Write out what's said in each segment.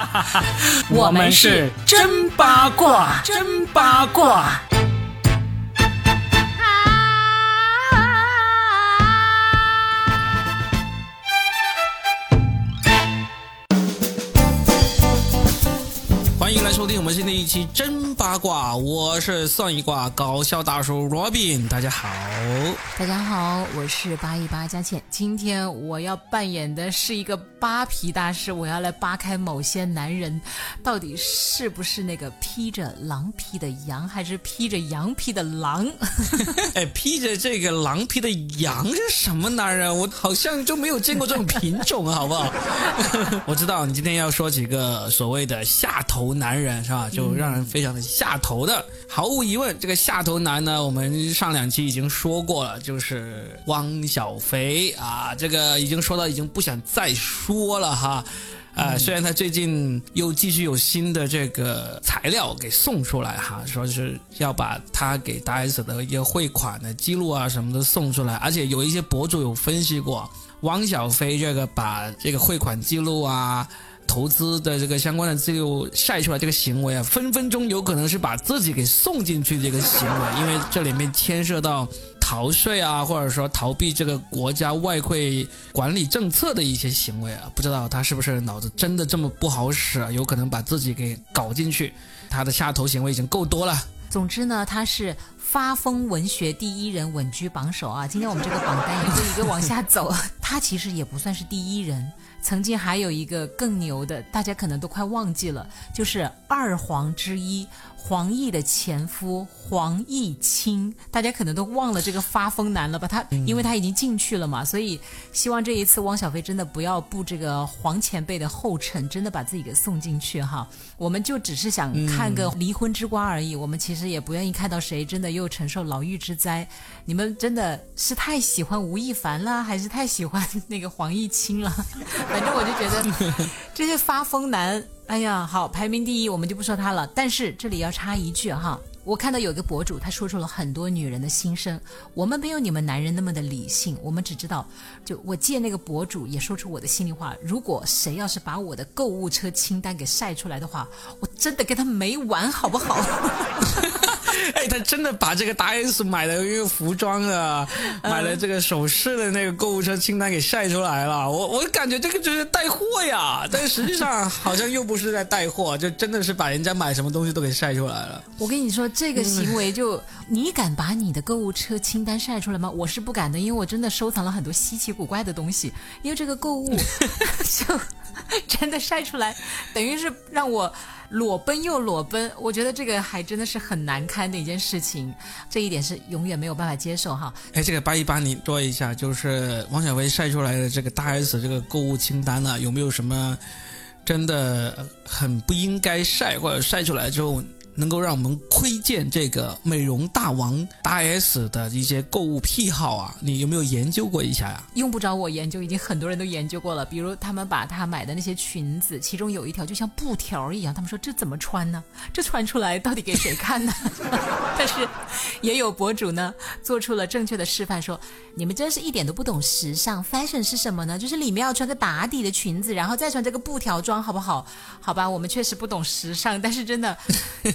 我们是真八卦，真八卦。欢迎来收听我们新的一期真八卦，我是算一卦搞笑大叔 Robin，大家好。大家好，我是八一八佳倩。今天我要扮演的是一个扒皮大师，我要来扒开某些男人到底是不是那个披着狼皮的羊，还是披着羊皮的狼？哎，披着这个狼皮的羊是什么男人？我好像就没有见过这种品种啊，好不好？我知道你今天要说几个所谓的下头男人是吧？就让人非常的下头的。毫无疑问，这个下头男呢，我们上两期已经说过了，就是汪小菲啊，这个已经说到已经不想再说了哈。呃，虽然他最近又继续有新的这个材料给送出来哈，说是要把他给大 S 的一个汇款的记录啊什么的送出来，而且有一些博主有分析过，汪小菲这个把这个汇款记录啊。投资的这个相关的记录晒出来，这个行为啊，分分钟有可能是把自己给送进去这个行为，因为这里面牵涉到逃税啊，或者说逃避这个国家外汇管理政策的一些行为啊，不知道他是不是脑子真的这么不好使啊？有可能把自己给搞进去，他的下头行为已经够多了。总之呢，他是发疯文学第一人，稳居榜首啊！今天我们这个榜单一个一个往下走，他其实也不算是第一人。曾经还有一个更牛的，大家可能都快忘记了，就是二皇之一黄奕的前夫黄毅清，大家可能都忘了这个发疯男了吧？他因为他已经进去了嘛，所以希望这一次汪小菲真的不要步这个黄前辈的后尘，真的把自己给送进去哈。我们就只是想看个离婚之光而已，我们其实也不愿意看到谁真的又承受牢狱之灾。你们真的是太喜欢吴亦凡了，还是太喜欢那个黄毅清了？反正我就觉得 这些发疯男，哎呀，好排名第一，我们就不说他了。但是这里要插一句哈，我看到有个博主他说出了很多女人的心声。我们没有你们男人那么的理性，我们只知道，就我借那个博主也说出我的心里话。如果谁要是把我的购物车清单给晒出来的话，我真的跟他没完，好不好？哎，他真的把这个大 S 买的一个服装的、买了这个首饰的那个购物车清单给晒出来了。我我感觉这个就是带货呀，但实际上好像又不是在带货，就真的是把人家买什么东西都给晒出来了。我跟你说，这个行为就你敢把你的购物车清单晒出来吗？我是不敢的，因为我真的收藏了很多稀奇古怪的东西。因为这个购物 就真的晒出来，等于是让我。裸奔又裸奔，我觉得这个还真的是很难堪的一件事情，这一点是永远没有办法接受哈。哎，这个八一八，你说一下，就是王小薇晒出来的这个大 S 这个购物清单呢，有没有什么真的很不应该晒，或者晒出来之后？能够让我们窥见这个美容大王大 S 的一些购物癖好啊，你有没有研究过一下呀？用不着我研究，已经很多人都研究过了。比如他们把他买的那些裙子，其中有一条就像布条一样，他们说这怎么穿呢？这穿出来到底给谁看呢？但是也有博主呢做出了正确的示范，说你们真是一点都不懂时尚，fashion 是什么呢？就是里面要穿个打底的裙子，然后再穿这个布条装，好不好？好吧，我们确实不懂时尚，但是真的。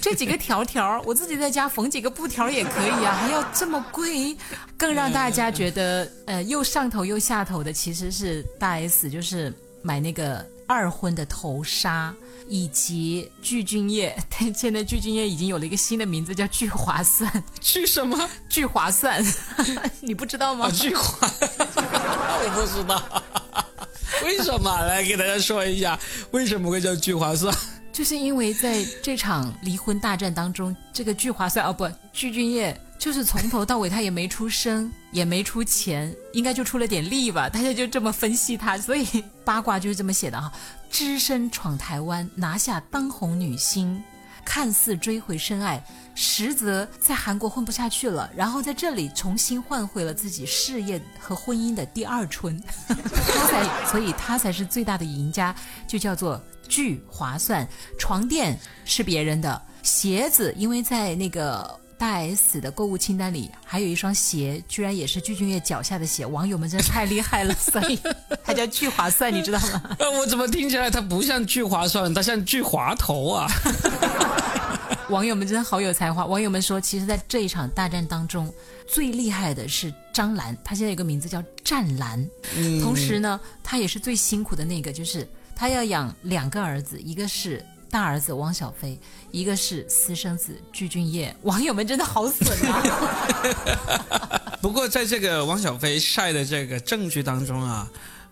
这几个条条，我自己在家缝几个布条也可以啊，还要这么贵？更让大家觉得呃又上头又下头的，其实是大 S，就是买那个二婚的头纱，以及聚俊业。现在聚俊业已经有了一个新的名字，叫聚划算。聚什么？聚划算？你不知道吗？聚划？我不知道。为什么？来给大家说一下，为什么会叫聚划算？就是因为在这场离婚大战当中，这个聚划算哦不，具俊业就是从头到尾他也没出声，也没出钱，应该就出了点力吧，大家就这么分析他，所以八卦就是这么写的哈。只身闯台湾，拿下当红女星，看似追回深爱，实则在韩国混不下去了，然后在这里重新换回了自己事业和婚姻的第二春，他才，所以他才是最大的赢家，就叫做。巨划算，床垫是别人的，鞋子因为在那个大 S 的购物清单里还有一双鞋，居然也是具俊晔脚下的鞋，网友们真是太厉害了，所以它叫巨划算，你知道吗？呃，我怎么听起来它不像巨划算，它像巨滑头啊？网友们真的好有才华。网友们说，其实，在这一场大战当中，最厉害的是张兰，她现在有个名字叫战兰。嗯同时呢，她也是最辛苦的那个，就是她要养两个儿子，一个是大儿子汪小菲，一个是私生子具俊晔。网友们真的好损啊！不过在这个汪小菲晒的这个证据当中啊，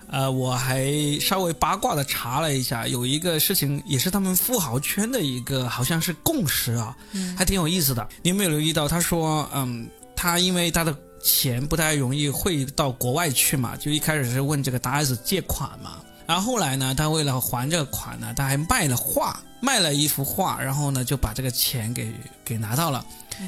呃，我还稍微八卦的查了一下，有一个事情也是他们富豪圈的一个好像是共识啊，还挺有意思的。你有没有留意到？他说，嗯，他因为他的钱不太容易汇到国外去嘛，就一开始是问这个大 S 借款嘛，然后后来呢，他为了还这个款呢，他还卖了画，卖了一幅画，然后呢就把这个钱给给拿到了。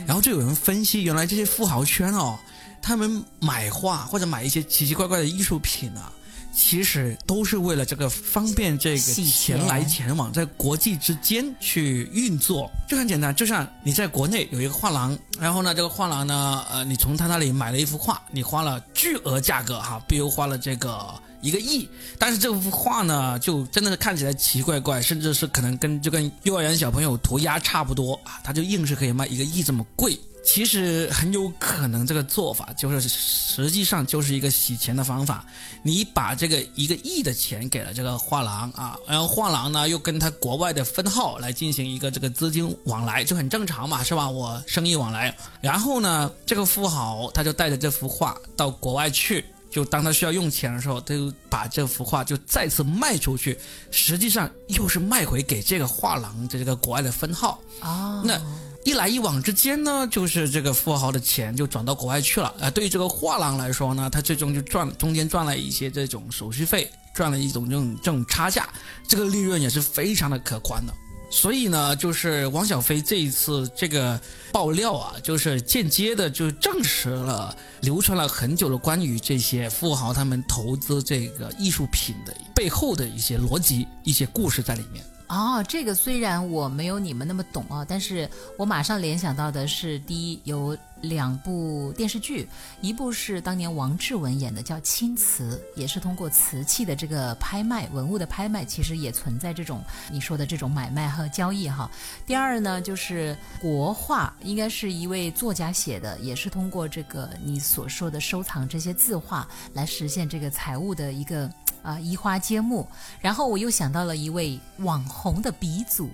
然后就有人分析，原来这些富豪圈哦，他们买画或者买一些奇奇怪怪的艺术品啊，其实都是为了这个方便这个钱钱来钱往，在国际之间去运作，就很简单。就像你在国内有一个画廊，然后呢，这个画廊呢，呃，你从他那里买了一幅画，你花了巨额价格哈，比如花了这个。一个亿，但是这幅画呢，就真的是看起来奇怪怪，甚至是可能跟就跟幼儿园小朋友涂鸦差不多啊，他就硬是可以卖一个亿这么贵。其实很有可能这个做法就是实际上就是一个洗钱的方法。你把这个一个亿的钱给了这个画廊啊，然后画廊呢又跟他国外的分号来进行一个这个资金往来，就很正常嘛，是吧？我生意往来，然后呢，这个富豪他就带着这幅画到国外去。就当他需要用钱的时候，他就把这幅画就再次卖出去，实际上又是卖回给这个画廊的这个国外的分号。啊，那一来一往之间呢，就是这个富豪的钱就转到国外去了啊。对于这个画廊来说呢，他最终就赚中间赚了一些这种手续费，赚了一种这种这种差价，这个利润也是非常的可观的。所以呢，就是王小飞这一次这个爆料啊，就是间接的就证实了流传了很久的关于这些富豪他们投资这个艺术品的背后的一些逻辑、一些故事在里面。哦，这个虽然我没有你们那么懂啊，但是我马上联想到的是，第一有两部电视剧，一部是当年王志文演的，叫《青瓷》，也是通过瓷器的这个拍卖、文物的拍卖，其实也存在这种你说的这种买卖和交易哈。第二呢，就是国画，应该是一位作家写的，也是通过这个你所说的收藏这些字画来实现这个财务的一个。啊，移花接木，然后我又想到了一位网红的鼻祖，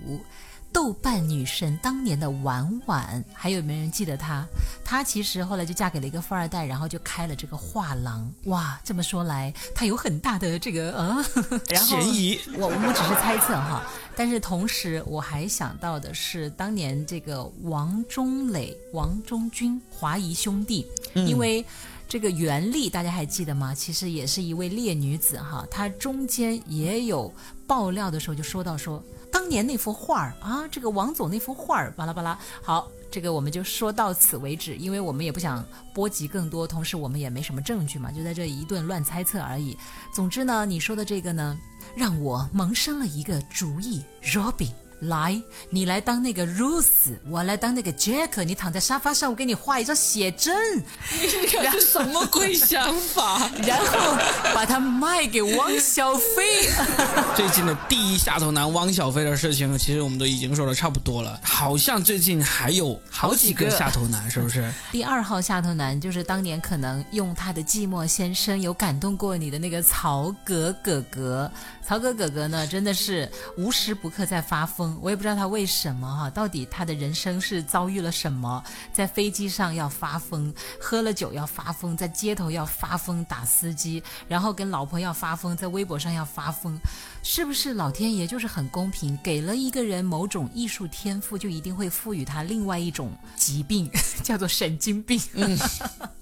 豆瓣女神当年的婉婉，还有没有人记得她？她其实后来就嫁给了一个富二代，然后就开了这个画廊。哇，这么说来，她有很大的这个啊，然后嫌疑。我我们只是猜测哈，但是同时我还想到的是，当年这个王中磊、王中军华谊兄弟，因为。这个袁丽大家还记得吗？其实也是一位烈女子哈，她中间也有爆料的时候就说到说，当年那幅画儿啊，这个王总那幅画儿，巴拉巴拉。好，这个我们就说到此为止，因为我们也不想波及更多，同时我们也没什么证据嘛，就在这一顿乱猜测而已。总之呢，你说的这个呢，让我萌生了一个主意，Robin。来，你来当那个 Ruth，我来当那个 Jack。你躺在沙发上，我给你画一张写真。你这是什么鬼想法？然后把它卖给汪小菲。最近的第一下头男汪小菲的事情，其实我们都已经说的差不多了。好像最近还有好几个下头男，是不是？第二号下头男就是当年可能用他的寂寞先生有感动过你的那个曹格哥哥。曹格哥哥呢，真的是无时不刻在发疯，我也不知道他为什么哈，到底他的人生是遭遇了什么？在飞机上要发疯，喝了酒要发疯，在街头要发疯打司机，然后跟老婆要发疯，在微博上要发疯，是不是老天爷就是很公平，给了一个人某种艺术天赋，就一定会赋予他另外一种疾病，叫做神经病？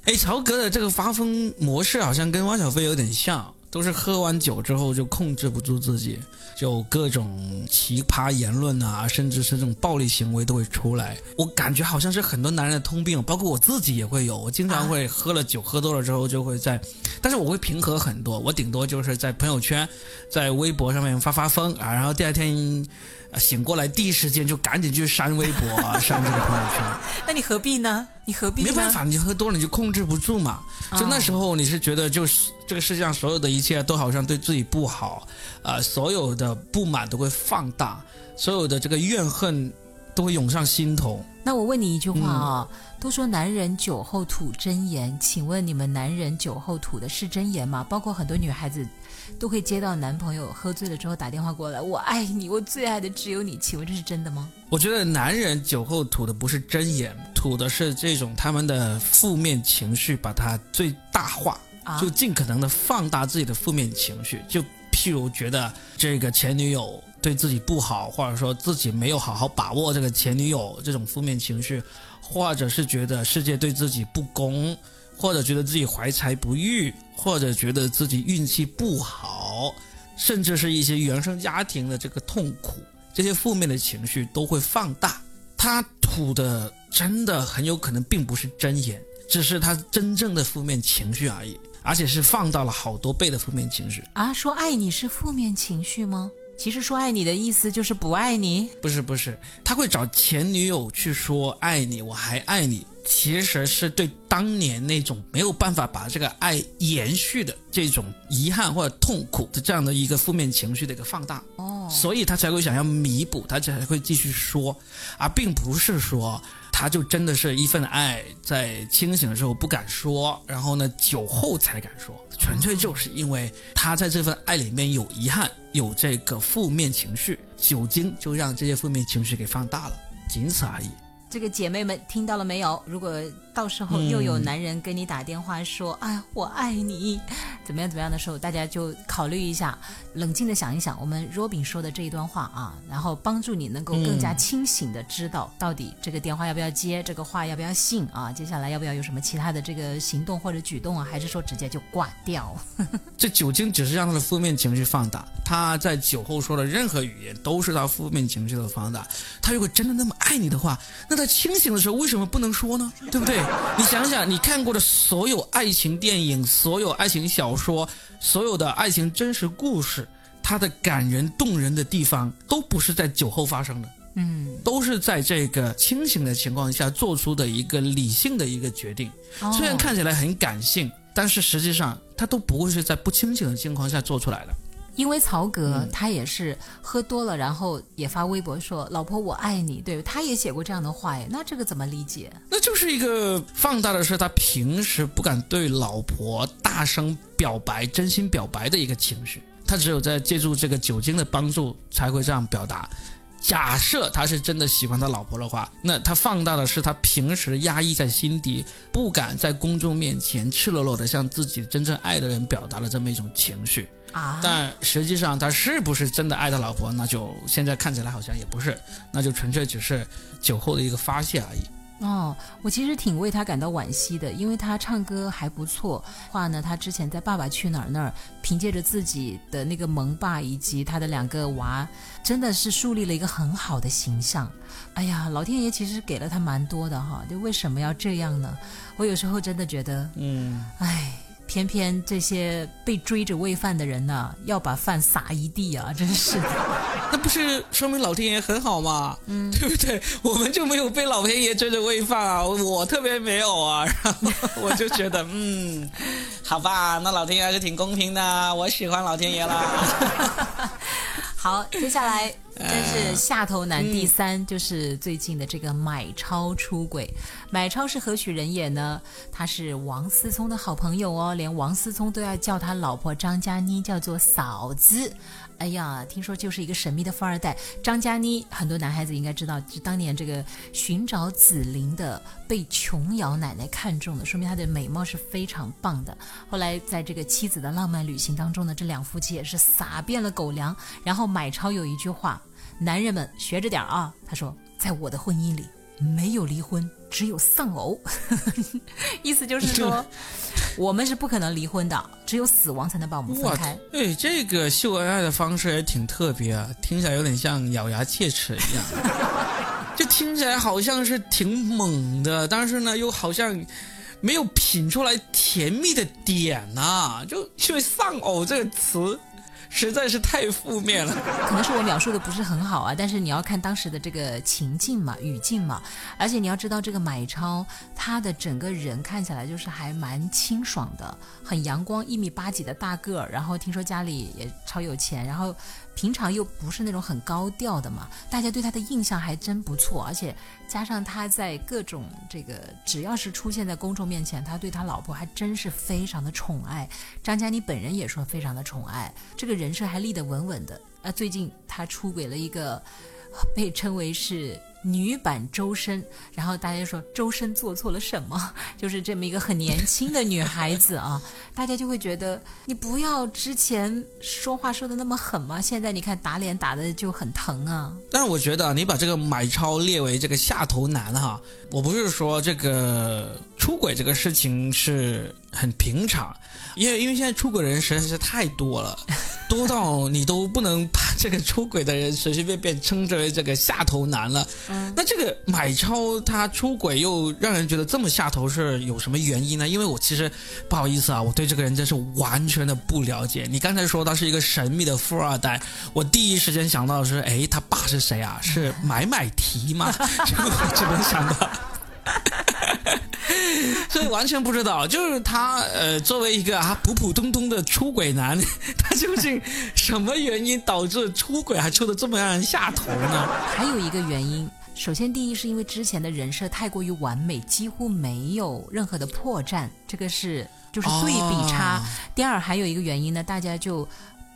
哎，曹格的这个发疯模式好像跟汪小菲有点像。都是喝完酒之后就控制不住自己，就各种奇葩言论啊，甚至是这种暴力行为都会出来。我感觉好像是很多男人的通病，包括我自己也会有。我经常会喝了酒，喝多了之后就会在，但是我会平和很多。我顶多就是在朋友圈、在微博上面发发疯啊，然后第二天。醒过来第一时间就赶紧去删微博啊，删这个朋友圈。那你何必呢？你何必？没办法，你喝多了你就控制不住嘛。就那时候你是觉得，就是这个世界上所有的一切都好像对自己不好，啊，所有的不满都会放大，所有的这个怨恨都会涌上心头。那我问你一句话啊，都说男人酒后吐真言，请问你们男人酒后吐的是真言吗？包括很多女孩子。都会接到男朋友喝醉了之后打电话过来，我爱你，我最爱的只有你。请问这是真的吗？我觉得男人酒后吐的不是真言，吐的是这种他们的负面情绪，把它最大化，就尽可能的放大自己的负面情绪。就譬如觉得这个前女友对自己不好，或者说自己没有好好把握这个前女友这种负面情绪，或者是觉得世界对自己不公。或者觉得自己怀才不遇，或者觉得自己运气不好，甚至是一些原生家庭的这个痛苦，这些负面的情绪都会放大。他吐的真的很有可能并不是真言，只是他真正的负面情绪而已，而且是放大了好多倍的负面情绪啊！说爱你是负面情绪吗？其实说爱你的意思就是不爱你？不是不是，他会找前女友去说爱你，我还爱你。其实是对当年那种没有办法把这个爱延续的这种遗憾或者痛苦的这样的一个负面情绪的一个放大哦，所以他才会想要弥补，他才会继续说，而并不是说他就真的是一份爱，在清醒的时候不敢说，然后呢酒后才敢说，纯粹就是因为他在这份爱里面有遗憾，有这个负面情绪，酒精就让这些负面情绪给放大了，仅此而已。这个姐妹们听到了没有？如果到时候又有男人给你打电话说：“哎呀，我爱你，怎么样怎么样的时候，大家就考虑一下，冷静的想一想我们 Robin 说的这一段话啊，然后帮助你能够更加清醒的知道到底这个电话要不要接，这个话要不要信啊？接下来要不要有什么其他的这个行动或者举动啊？还是说直接就挂掉？这酒精只是让他的负面情绪放大，他在酒后说的任何语言都是他负面情绪的放大。他如果真的那么爱你的话，那他清醒的时候为什么不能说呢？对不对？你想想，你看过的所有爱情电影、所有爱情小说、所有的爱情真实故事，它的感人动人的地方，都不是在酒后发生的，嗯，都是在这个清醒的情况下做出的一个理性的一个决定。虽然看起来很感性，但是实际上它都不会是在不清醒的情况下做出来的。因为曹格他也是喝多了，然后也发微博说：“老婆，我爱你。”对，他也写过这样的话耶。那这个怎么理解？那就是一个放大的是他平时不敢对老婆大声表白、真心表白的一个情绪。他只有在借助这个酒精的帮助才会这样表达。假设他是真的喜欢他老婆的话，那他放大的是他平时压抑在心底、不敢在公众面前赤裸裸的向自己真正爱的人表达的这么一种情绪。啊！但实际上他是不是真的爱他老婆？那就现在看起来好像也不是，那就纯粹只是酒后的一个发泄而已。哦，我其实挺为他感到惋惜的，因为他唱歌还不错。话呢，他之前在《爸爸去哪儿》那儿，凭借着自己的那个萌爸以及他的两个娃，真的是树立了一个很好的形象。哎呀，老天爷其实给了他蛮多的哈，就为什么要这样呢？我有时候真的觉得，嗯，哎。偏偏这些被追着喂饭的人呢，要把饭撒一地啊！真是的，那不是说明老天爷很好吗？嗯，对不对？我们就没有被老天爷追着喂饭啊！我特别没有啊，然后我就觉得，嗯，好吧，那老天爷还是挺公平的，我喜欢老天爷啦。好，接下来。这是下头男第三，就是最近的这个买超出轨。买超是何许人也呢？他是王思聪的好朋友哦，连王思聪都要叫他老婆张嘉倪叫做嫂子。哎呀，听说就是一个神秘的富二代张嘉倪，很多男孩子应该知道，就当年这个寻找紫菱的被琼瑶奶奶看中的，说明她的美貌是非常棒的。后来在这个妻子的浪漫旅行当中呢，这两夫妻也是撒遍了狗粮。然后买超有一句话。男人们学着点啊！他说，在我的婚姻里没有离婚，只有丧偶。意思就是说，我们是不可能离婚的，只有死亡才能把我们分开。对，这个秀恩爱的方式也挺特别啊，听起来有点像咬牙切齿一样，就听起来好像是挺猛的，但是呢，又好像没有品出来甜蜜的点呐，就因为丧偶这个词。实在是太负面了，可能是我描述的不是很好啊，但是你要看当时的这个情境嘛、语境嘛，而且你要知道这个买超他的整个人看起来就是还蛮清爽的，很阳光，一米八几的大个儿，然后听说家里也超有钱，然后。平常又不是那种很高调的嘛，大家对他的印象还真不错，而且加上他在各种这个只要是出现在公众面前，他对他老婆还真是非常的宠爱。张嘉倪本人也说非常的宠爱，这个人设还立得稳稳的。啊，最近他出轨了一个，被称为是。女版周深，然后大家就说周深做错了什么？就是这么一个很年轻的女孩子啊，大家就会觉得你不要之前说话说的那么狠嘛，现在你看打脸打的就很疼啊。但是我觉得你把这个买超列为这个下头男哈，我不是说这个出轨这个事情是很平常，因为因为现在出轨人实在是太多了，多到你都不能把这个出轨的人随随便便称之为这个下头男了。那这个买超他出轨又让人觉得这么下头是有什么原因呢？因为我其实不好意思啊，我对这个人真是完全的不了解。你刚才说他是一个神秘的富二代，我第一时间想到的是，哎，他爸是谁啊？是买买提吗？我只能想到，所以完全不知道。就是他呃，作为一个啊普普通通的出轨男，他究竟什么原因导致出轨还出的这么让人下头呢？还有一个原因。首先，第一是因为之前的人设太过于完美，几乎没有任何的破绽，这个是就是对比差。第二，还有一个原因呢，大家就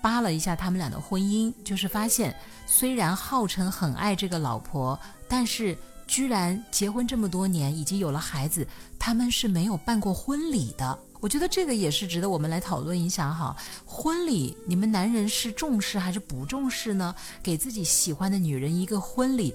扒了一下他们俩的婚姻，就是发现虽然号称很爱这个老婆，但是居然结婚这么多年，已经有了孩子，他们是没有办过婚礼的。我觉得这个也是值得我们来讨论一下哈。婚礼，你们男人是重视还是不重视呢？给自己喜欢的女人一个婚礼，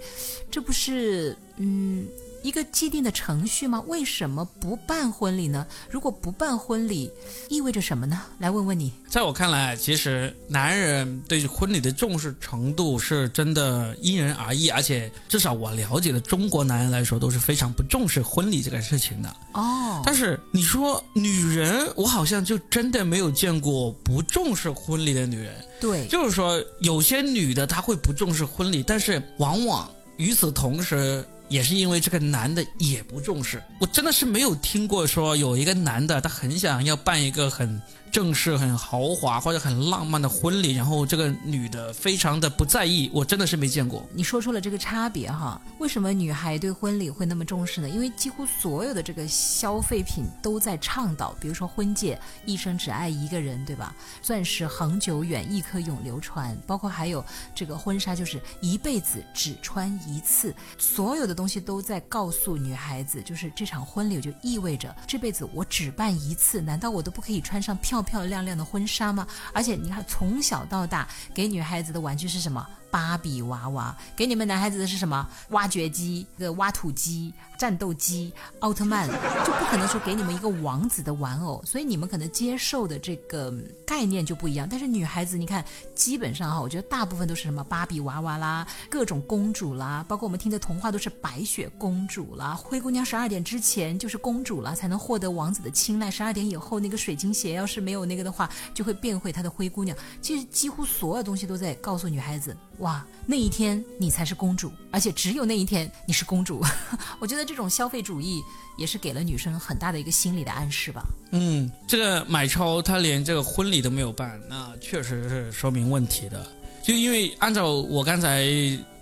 这不是嗯？一个既定的程序吗？为什么不办婚礼呢？如果不办婚礼，意味着什么呢？来问问你。在我看来，其实男人对婚礼的重视程度是真的因人而异，而且至少我了解的中国男人来说都是非常不重视婚礼这个事情的。哦。但是你说女人，我好像就真的没有见过不重视婚礼的女人。对。就是说，有些女的她会不重视婚礼，但是往往与此同时。也是因为这个男的也不重视，我真的是没有听过说有一个男的他很想要办一个很。正式很豪华或者很浪漫的婚礼，然后这个女的非常的不在意，我真的是没见过。你说出了这个差别哈，为什么女孩对婚礼会那么重视呢？因为几乎所有的这个消费品都在倡导，比如说婚戒，一生只爱一个人，对吧？钻石恒久远，一颗永流传，包括还有这个婚纱，就是一辈子只穿一次。所有的东东西都在告诉女孩子，就是这场婚礼就意味着这辈子我只办一次，难道我都不可以穿上？漂漂亮亮的婚纱吗？而且你看，从小到大给女孩子的玩具是什么？芭比娃娃。给你们男孩子的是什么？挖掘机、个挖土机、战斗机、奥特曼，就不可能说给你们一个王子的玩偶。所以你们可能接受的这个概念就不一样。但是女孩子，你看，基本上哈，我觉得大部分都是什么芭比娃娃啦，各种公主啦，包括我们听的童话都是白雪公主啦，灰姑娘十二点之前就是公主了，才能获得王子的青睐。十二点以后，那个水晶鞋要是没有那个的话，就会变回她的灰姑娘。其实几乎所有东西都在告诉女孩子，哇，那一天你才是公主，而且只有那一天你是公主。我觉得这种消费主义也是给了女生很大的一个心理的暗示吧。嗯，这个买超他连这个婚礼都没有办，那确实是说明问题的。就因为按照我刚才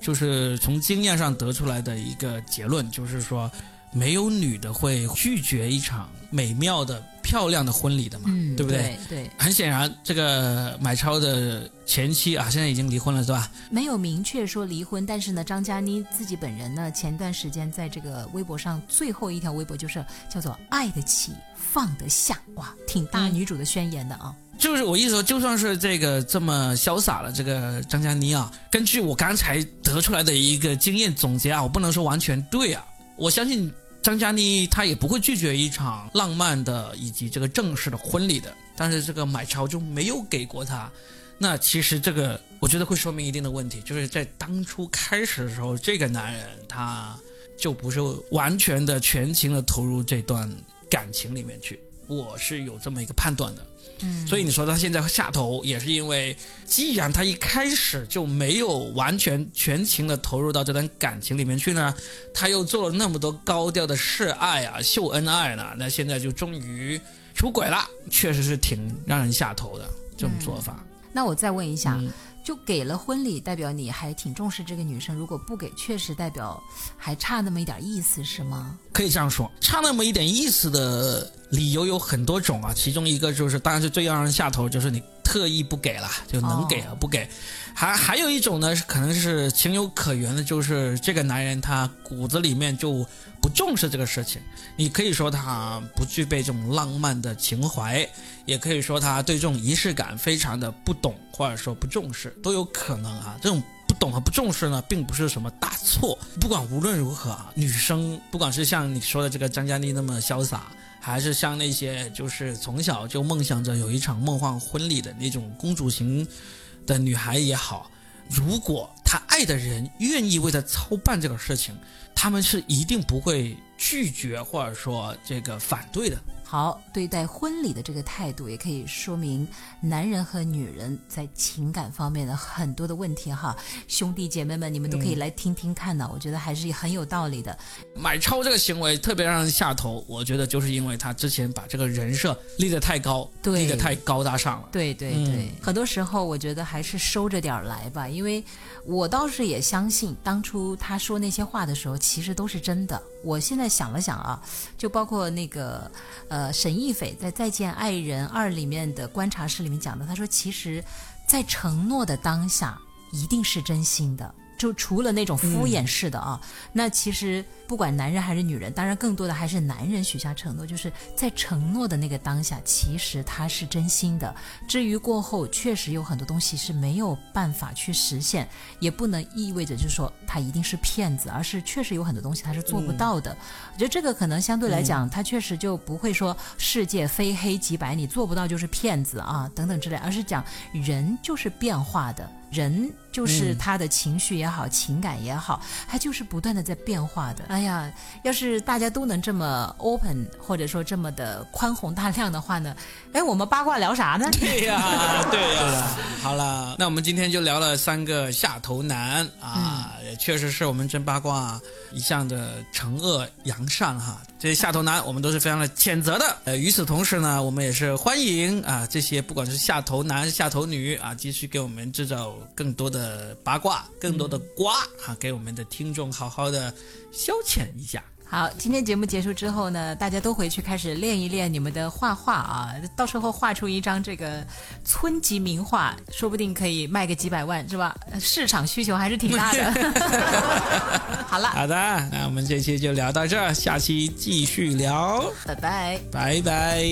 就是从经验上得出来的一个结论，就是说。没有女的会拒绝一场美妙的、漂亮的婚礼的嘛？嗯，对不对？对，很显然，这个买超的前妻啊，现在已经离婚了，是吧？没有明确说离婚，但是呢，张嘉倪自己本人呢，前段时间在这个微博上最后一条微博就是叫做“爱得起，放得下”，哇，挺大女主的宣言的啊。就是我意思说，就算是这个这么潇洒的这个张嘉倪啊，根据我刚才得出来的一个经验总结啊，我不能说完全对啊。我相信张嘉倪她也不会拒绝一场浪漫的以及这个正式的婚礼的，但是这个买超就没有给过她。那其实这个我觉得会说明一定的问题，就是在当初开始的时候，这个男人他就不是完全的全情的投入这段感情里面去，我是有这么一个判断的。嗯，所以你说他现在下头，也是因为既然他一开始就没有完全全情的投入到这段感情里面去呢，他又做了那么多高调的示爱啊、秀恩爱呢，那现在就终于出轨了，确实是挺让人下头的这种做法。那我再问一下，嗯就给了婚礼，代表你还挺重视这个女生；如果不给，确实代表还差那么一点意思，是吗？可以这样说，差那么一点意思的理由有很多种啊，其中一个就是，当然是最让人下头，就是你特意不给了，就能给而不给。还还有一种呢，是可能是情有可原的，就是这个男人他骨子里面就不重视这个事情。你可以说他不具备这种浪漫的情怀，也可以说他对这种仪式感非常的不懂，或者说不重视，都有可能啊。这种不懂和不重视呢，并不是什么大错。不管无论如何啊，女生不管是像你说的这个张嘉倪那么潇洒，还是像那些就是从小就梦想着有一场梦幻婚礼的那种公主型的女孩也好，如果她爱的人愿意为她操办这个事情，他们是一定不会拒绝或者说这个反对的。好，对待婚礼的这个态度，也可以说明男人和女人在情感方面的很多的问题哈。兄弟姐妹们，你们都可以来听听看呢，我觉得还是很有道理的。买超这个行为特别让人下头，我觉得就是因为他之前把这个人设立得太高，对立得太高大上了。对对嗯对，很多时候我觉得还是收着点来吧，因为我倒是也相信，当初他说那些话的时候，其实都是真的。我现在想了想啊，就包括那个呃沈亦斐在《再见爱人二》里面的观察室里面讲的，他说其实，在承诺的当下一定是真心的。就除了那种敷衍式的啊，那其实不管男人还是女人，当然更多的还是男人许下承诺，就是在承诺的那个当下，其实他是真心的。至于过后，确实有很多东西是没有办法去实现，也不能意味着就是说他一定是骗子，而是确实有很多东西他是做不到的。我觉得这个可能相对来讲，他确实就不会说世界非黑即白，你做不到就是骗子啊等等之类，而是讲人就是变化的。人就是他的情绪也好，情感也好，他就是不断的在变化的。哎呀，要是大家都能这么 open，或者说这么的宽宏大量的话呢，哎，我们八卦聊啥呢？对呀，对呀。好了，那我们今天就聊了三个下头男啊，也确实是我们真八卦一向的惩恶扬善哈。这些下头男我们都是非常的谴责的。呃，与此同时呢，我们也是欢迎啊这些不管是下头男下头女啊，继续给我们制造更多的八卦，更多的瓜哈、给我们的听众好好的消遣一下。好，今天节目结束之后呢，大家都回去开始练一练你们的画画啊，到时候画出一张这个村级名画，说不定可以卖个几百万，是吧？市场需求还是挺大的。好了，好的，那我们这期就聊到这儿，下期继续聊，拜拜。拜拜。